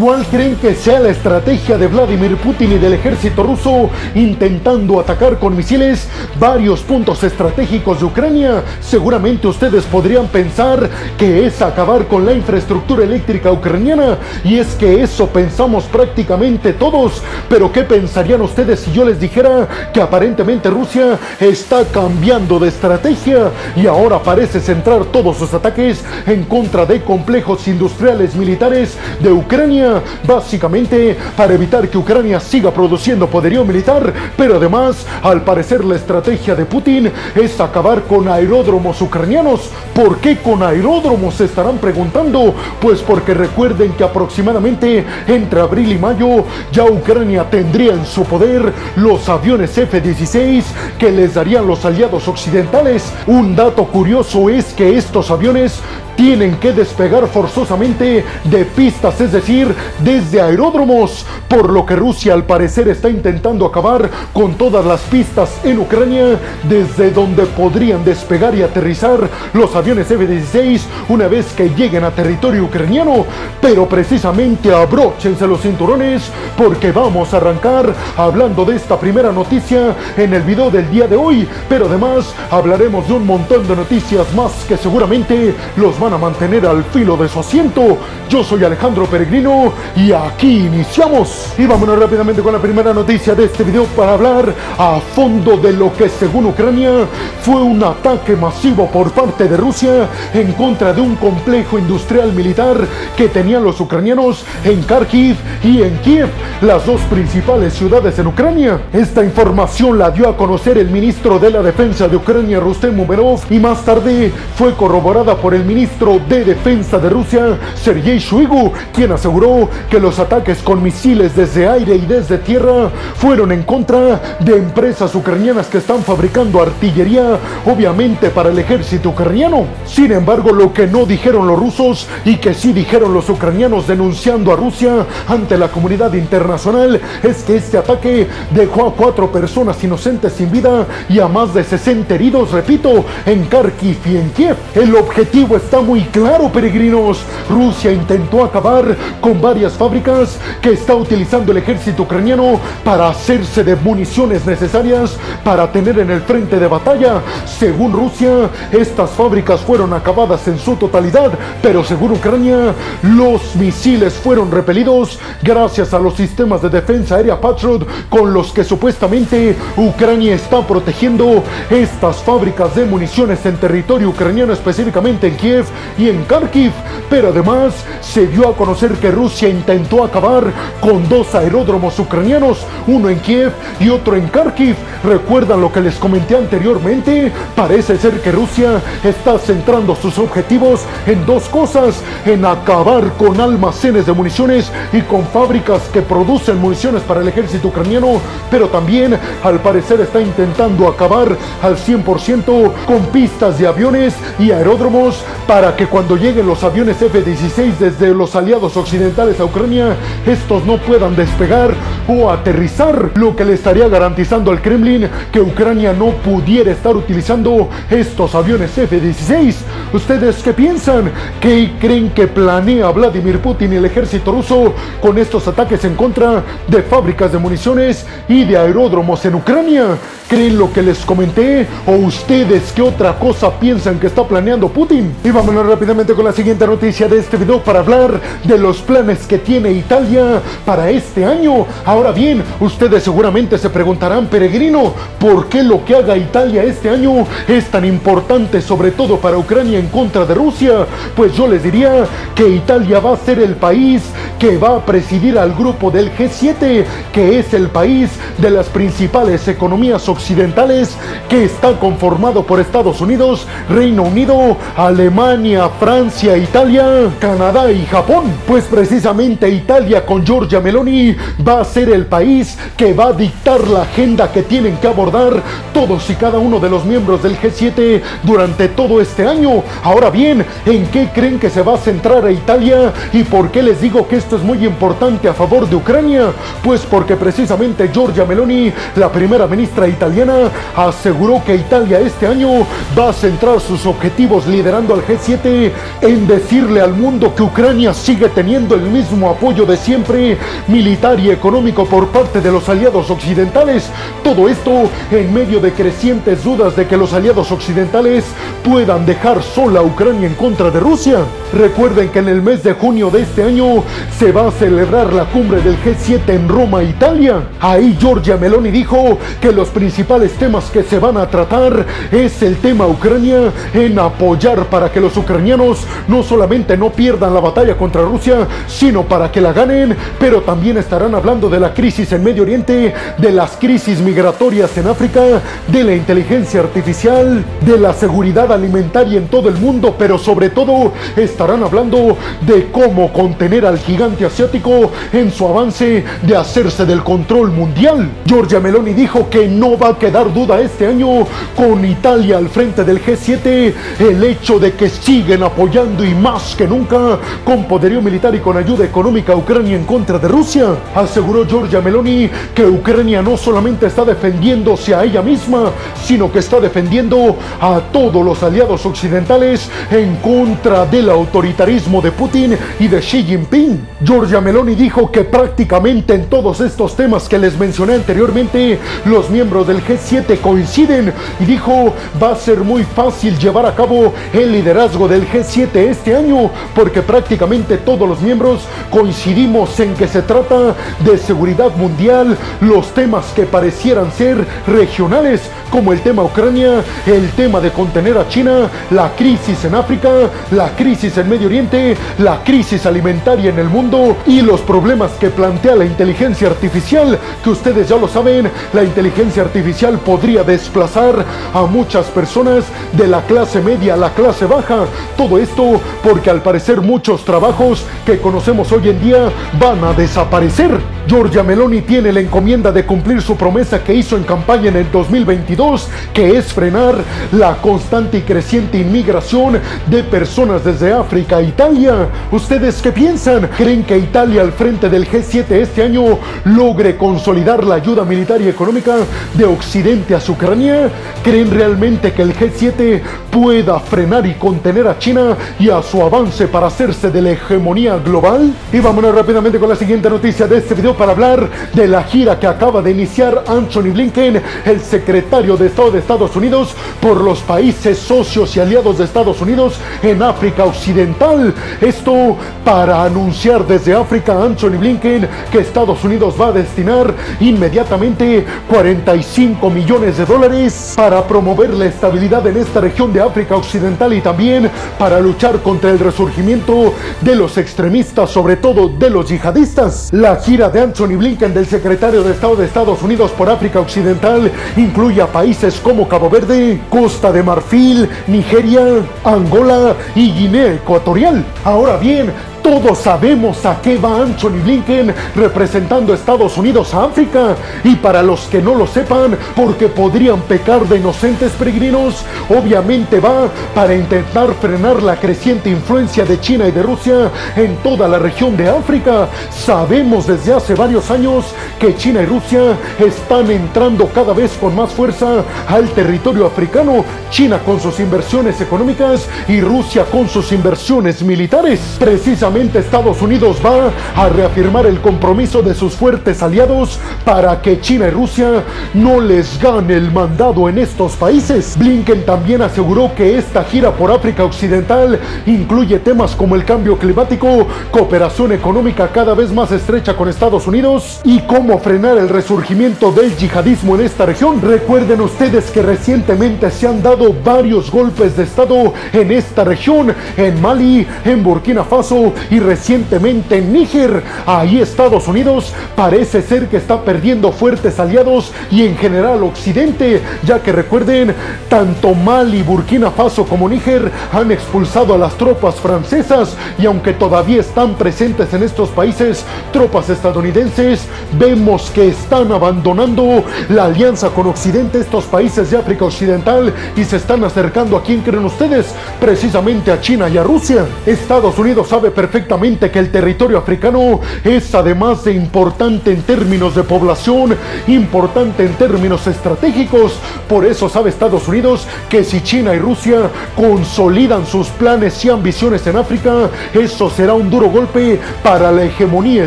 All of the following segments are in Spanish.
¿Cuál creen que sea la estrategia de Vladimir Putin y del ejército ruso intentando atacar con misiles varios puntos estratégicos de Ucrania? Seguramente ustedes podrían pensar que es acabar con la infraestructura eléctrica ucraniana y es que eso pensamos prácticamente todos. Pero ¿qué pensarían ustedes si yo les dijera que aparentemente Rusia está cambiando de estrategia y ahora parece centrar todos sus ataques en contra de complejos industriales militares de Ucrania? Básicamente para evitar que Ucrania siga produciendo poderío militar, pero además, al parecer la estrategia de Putin es acabar con aeródromos ucranianos. ¿Por qué con aeródromos se estarán preguntando? Pues porque recuerden que aproximadamente entre abril y mayo ya Ucrania tendría en su poder los aviones F-16 que les darían los aliados occidentales. Un dato curioso es que estos aviones tienen que despegar forzosamente de pistas, es decir, desde aeródromos, por lo que Rusia al parecer está intentando acabar con todas las pistas en Ucrania desde donde podrían despegar y aterrizar los aviones F-16 una vez que lleguen a territorio ucraniano. Pero precisamente abróchense los cinturones porque vamos a arrancar hablando de esta primera noticia en el video del día de hoy, pero además hablaremos de un montón de noticias más que seguramente los van a mantener al filo de su asiento. Yo soy Alejandro Peregrino y aquí iniciamos. Y vámonos rápidamente con la primera noticia de este video para hablar a fondo de lo que según Ucrania fue un ataque masivo por parte de Rusia en contra de un complejo industrial militar que tenían los ucranianos en Kharkiv y en Kiev, las dos principales ciudades en Ucrania. Esta información la dio a conocer el ministro de la Defensa de Ucrania, Rustem Umerov, y más tarde fue corroborada por el ministro de Defensa de Rusia, Sergei Shoigu, quien aseguró que los ataques con misiles desde aire y desde tierra fueron en contra de empresas ucranianas que están fabricando artillería, obviamente para el ejército ucraniano. Sin embargo, lo que no dijeron los rusos y que sí dijeron los ucranianos denunciando a Rusia ante la comunidad internacional es que este ataque dejó a cuatro personas inocentes sin vida y a más de 60 heridos, repito, en Kharkiv y en Kiev. El objetivo está muy claro, peregrinos. Rusia intentó acabar con varias fábricas que está utilizando el ejército ucraniano para hacerse de municiones necesarias para tener en el frente de batalla. Según Rusia, estas fábricas fueron acabadas en su totalidad, pero según Ucrania, los misiles fueron repelidos gracias a los sistemas de defensa aérea Patriot con los que supuestamente Ucrania está protegiendo estas fábricas de municiones en territorio ucraniano, específicamente en Kiev y en Kharkiv, pero además se dio a conocer que Rusia intentó acabar con dos aeródromos ucranianos, uno en Kiev y otro en Kharkiv. ¿Recuerdan lo que les comenté anteriormente? Parece ser que Rusia está centrando sus objetivos en dos cosas, en acabar con almacenes de municiones y con fábricas que producen municiones para el ejército ucraniano, pero también al parecer está intentando acabar al 100% con pistas de aviones y aeródromos para que cuando lleguen los aviones F-16 desde los aliados occidentales a Ucrania, estos no puedan despegar o aterrizar, lo que le estaría garantizando al Kremlin que Ucrania no pudiera estar utilizando estos aviones F-16. ¿Ustedes qué piensan? ¿Qué creen que planea Vladimir Putin y el ejército ruso con estos ataques en contra de fábricas de municiones y de aeródromos en Ucrania? ¿Creen lo que les comenté? ¿O ustedes qué otra cosa piensan que está planeando Putin? Vámonos rápidamente con la siguiente noticia de este video para hablar de los planes que tiene Italia para este año. Ahora bien, ustedes seguramente se preguntarán, peregrino, ¿por qué lo que haga Italia este año es tan importante, sobre todo para Ucrania en contra de Rusia? Pues yo les diría que Italia va a ser el país que va a presidir al grupo del G7, que es el país de las principales economías occidentales que está conformado por Estados Unidos, Reino Unido, Alemania, Francia, Italia, Canadá y Japón. Pues precisamente Italia con Giorgia Meloni va a ser el país que va a dictar la agenda que tienen que abordar todos y cada uno de los miembros del G7 durante todo este año. Ahora bien, ¿en qué creen que se va a centrar a Italia y por qué les digo que es esto es muy importante a favor de Ucrania, pues porque precisamente Giorgia Meloni, la primera ministra italiana, aseguró que Italia este año va a centrar sus objetivos liderando al G7 en decirle al mundo que Ucrania sigue teniendo el mismo apoyo de siempre, militar y económico por parte de los aliados occidentales. Todo esto en medio de crecientes dudas de que los aliados occidentales puedan dejar sola a Ucrania en contra de Rusia. Recuerden que en el mes de junio de este año se va a celebrar la cumbre del G7 en Roma, Italia. Ahí Giorgia Meloni dijo que los principales temas que se van a tratar es el tema Ucrania en apoyar para que los ucranianos no solamente no pierdan la batalla contra Rusia, sino para que la ganen, pero también estarán hablando de la crisis en Medio Oriente, de las crisis migratorias en África, de la inteligencia artificial, de la seguridad alimentaria en todo el mundo, pero sobre todo estarán hablando de cómo contener al gigante asiático en su avance de hacerse del control mundial. Giorgia Meloni dijo que no va a quedar duda este año con Italia al frente del G7 el hecho de que siguen apoyando y más que nunca con poderío militar y con ayuda económica a Ucrania en contra de Rusia. Aseguró Giorgia Meloni que Ucrania no solamente está defendiéndose a ella misma, sino que está defendiendo a todos los aliados occidentales en contra del autoritarismo de Putin y de Xi Jinping. Giorgia Meloni dijo que prácticamente en todos estos temas que les mencioné anteriormente, los miembros del G7 coinciden y dijo va a ser muy fácil llevar a cabo el liderazgo del G7 este año porque prácticamente todos los miembros coincidimos en que se trata de seguridad mundial, los temas que parecieran ser regionales como el tema Ucrania, el tema de contener a China, la crisis en África, la crisis en Medio Oriente, la crisis alimentaria en el mundo y los problemas que plantea la inteligencia artificial, que ustedes ya lo saben, la inteligencia artificial podría desplazar a muchas personas de la clase media a la clase baja. Todo esto porque al parecer muchos trabajos que conocemos hoy en día van a desaparecer. Giorgia Meloni tiene la encomienda de cumplir su promesa que hizo en campaña en el 2022, que es frenar la constante y creciente inmigración de personas desde África a Italia. ¿Ustedes qué piensan? ¿Creen que Italia al frente del G7 este año logre consolidar la ayuda militar y económica de Occidente a Ucrania? ¿Creen realmente que el G7 pueda frenar y contener a China y a su avance para hacerse de la hegemonía global? Y vámonos rápidamente con la siguiente noticia de este video para hablar de la gira que acaba de iniciar Anthony Blinken, el secretario de Estado de Estados Unidos, por los países socios y aliados de Estados Unidos en África Occidental. Esto para anunciar desde África Anthony Blinken que Estados Unidos va a destinar inmediatamente 45 millones de dólares para promover la estabilidad en esta región de África Occidental y también para luchar contra el resurgimiento de los extremistas, sobre todo de los yihadistas. La gira de Anthony Blinken del secretario de Estado de Estados Unidos por África Occidental incluye a países como Cabo Verde, Costa de Marfil, Nigeria, Angola y Guinea Ecuatorial. Ahora bien, todos sabemos a qué va Anthony Blinken representando a Estados Unidos a África. Y para los que no lo sepan, porque podrían pecar de inocentes peregrinos, obviamente va para intentar frenar la creciente influencia de China y de Rusia en toda la región de África. Sabemos desde hace varios años que China y Rusia están entrando cada vez con más fuerza al territorio africano. China con sus inversiones económicas y Rusia con sus inversiones militares. Precisamente Estados Unidos va a reafirmar el compromiso de sus fuertes aliados para que China y Rusia no les gane el mandado en estos países. Blinken también aseguró que esta gira por África Occidental incluye temas como el cambio climático, cooperación económica cada vez más estrecha con Estados Unidos y cómo frenar el resurgimiento del yihadismo en esta región. Recuerden ustedes que recientemente se han dado varios golpes de Estado en esta región, en Mali, en Burkina Faso y recientemente en Níger. Ahí Estados Unidos parece ser que está perdiendo fuertes aliados y en general Occidente, ya que recuerden, tanto Mali, Burkina Faso como Níger han expulsado a las tropas francesas y aunque todavía están presentes en estos países tropas estadounidenses, vemos que están abandonando la alianza con Occidente estos países de África Occidental y se están acercando a quién creen ustedes, precisamente a China y a Rusia. Estados Unidos sabe perfectamente perfectamente que el territorio africano es además de importante en términos de población, importante en términos estratégicos. Por eso sabe Estados Unidos que si China y Rusia consolidan sus planes y ambiciones en África, eso será un duro golpe para la hegemonía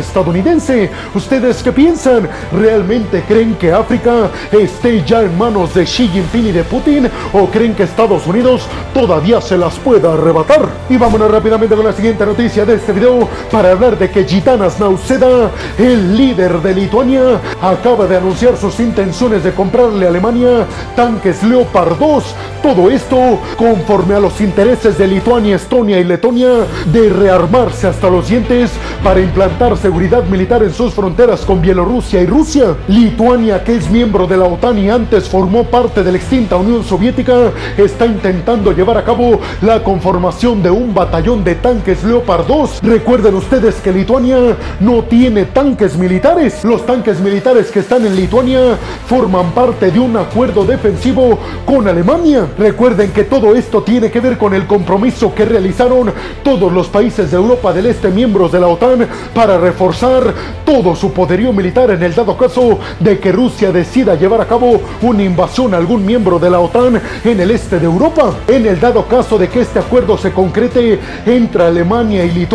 estadounidense. ¿Ustedes qué piensan? ¿Realmente creen que África esté ya en manos de Xi Jinping y de Putin? ¿O creen que Estados Unidos todavía se las pueda arrebatar? Y vámonos rápidamente con la siguiente noticia de este video para hablar de que Gitanas Nauseda, el líder de Lituania, acaba de anunciar sus intenciones de comprarle a Alemania tanques Leopard 2. Todo esto conforme a los intereses de Lituania, Estonia y Letonia de rearmarse hasta los dientes para implantar seguridad militar en sus fronteras con Bielorrusia y Rusia. Lituania, que es miembro de la OTAN y antes formó parte de la extinta Unión Soviética, está intentando llevar a cabo la conformación de un batallón de tanques Leopard 2. Recuerden ustedes que Lituania no tiene tanques militares. Los tanques militares que están en Lituania forman parte de un acuerdo defensivo con Alemania. Recuerden que todo esto tiene que ver con el compromiso que realizaron todos los países de Europa del Este miembros de la OTAN para reforzar todo su poderío militar en el dado caso de que Rusia decida llevar a cabo una invasión a algún miembro de la OTAN en el este de Europa. En el dado caso de que este acuerdo se concrete entre Alemania y Lituania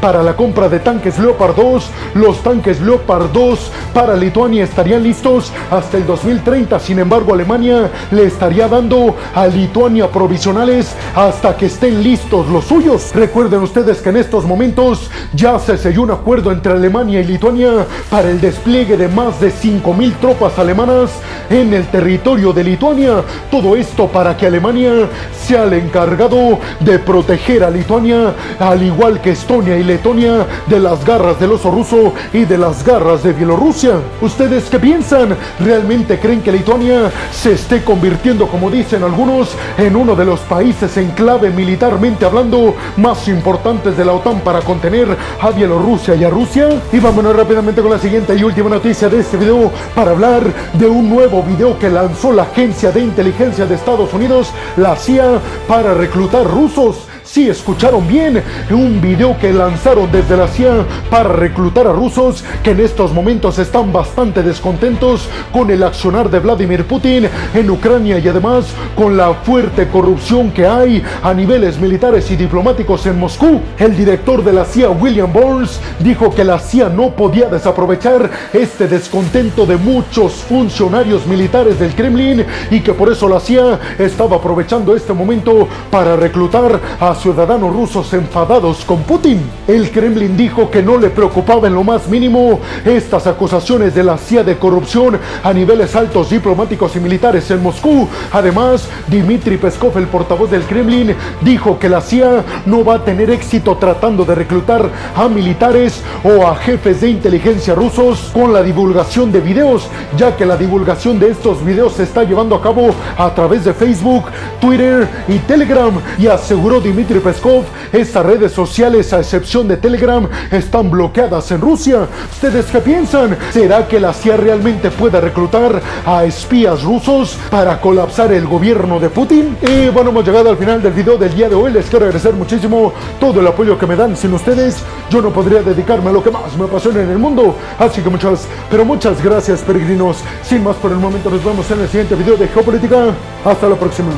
para la compra de tanques Leopard 2, los tanques Leopard 2 para Lituania estarían listos hasta el 2030. Sin embargo, Alemania le estaría dando a Lituania provisionales hasta que estén listos los suyos. Recuerden ustedes que en estos momentos ya se selló un acuerdo entre Alemania y Lituania para el despliegue de más de 5.000 tropas alemanas en el territorio de Lituania. Todo esto para que Alemania sea el encargado de proteger a Lituania, al igual que Estonia y Letonia, de las garras del oso ruso y de las garras de Bielorrusia. ¿Ustedes qué piensan? ¿Realmente creen que Lituania se esté convirtiendo, como dicen algunos, en uno de los países en clave militarmente hablando más importantes de la OTAN para contener a Bielorrusia y a Rusia? Y vámonos rápidamente con la siguiente y última noticia de este video para hablar de un nuevo video que lanzó la Agencia de Inteligencia de Estados Unidos, la CIA, para reclutar rusos. Si escucharon bien, un video que lanzaron desde la CIA para reclutar a rusos que en estos momentos están bastante descontentos con el accionar de Vladimir Putin en Ucrania y además con la fuerte corrupción que hay a niveles militares y diplomáticos en Moscú. El director de la CIA, William Burns, dijo que la CIA no podía desaprovechar este descontento de muchos funcionarios militares del Kremlin y que por eso la CIA estaba aprovechando este momento para reclutar a ciudadanos rusos enfadados con Putin. El Kremlin dijo que no le preocupaba en lo más mínimo estas acusaciones de la CIA de corrupción a niveles altos diplomáticos y militares en Moscú. Además, Dmitry Peskov, el portavoz del Kremlin, dijo que la CIA no va a tener éxito tratando de reclutar a militares o a jefes de inteligencia rusos con la divulgación de videos, ya que la divulgación de estos videos se está llevando a cabo a través de Facebook, Twitter y Telegram, y aseguró Dmitry Peskov, estas redes sociales, a excepción de Telegram, están bloqueadas en Rusia. ¿Ustedes qué piensan? ¿Será que la CIA realmente puede reclutar a espías rusos para colapsar el gobierno de Putin? Y bueno, hemos llegado al final del video del día de hoy. Les quiero agradecer muchísimo todo el apoyo que me dan. Sin ustedes, yo no podría dedicarme a lo que más me apasiona en el mundo. Así que muchas, pero muchas gracias, peregrinos. Sin más por el momento, nos vemos en el siguiente video de Geopolítica. Hasta la próxima.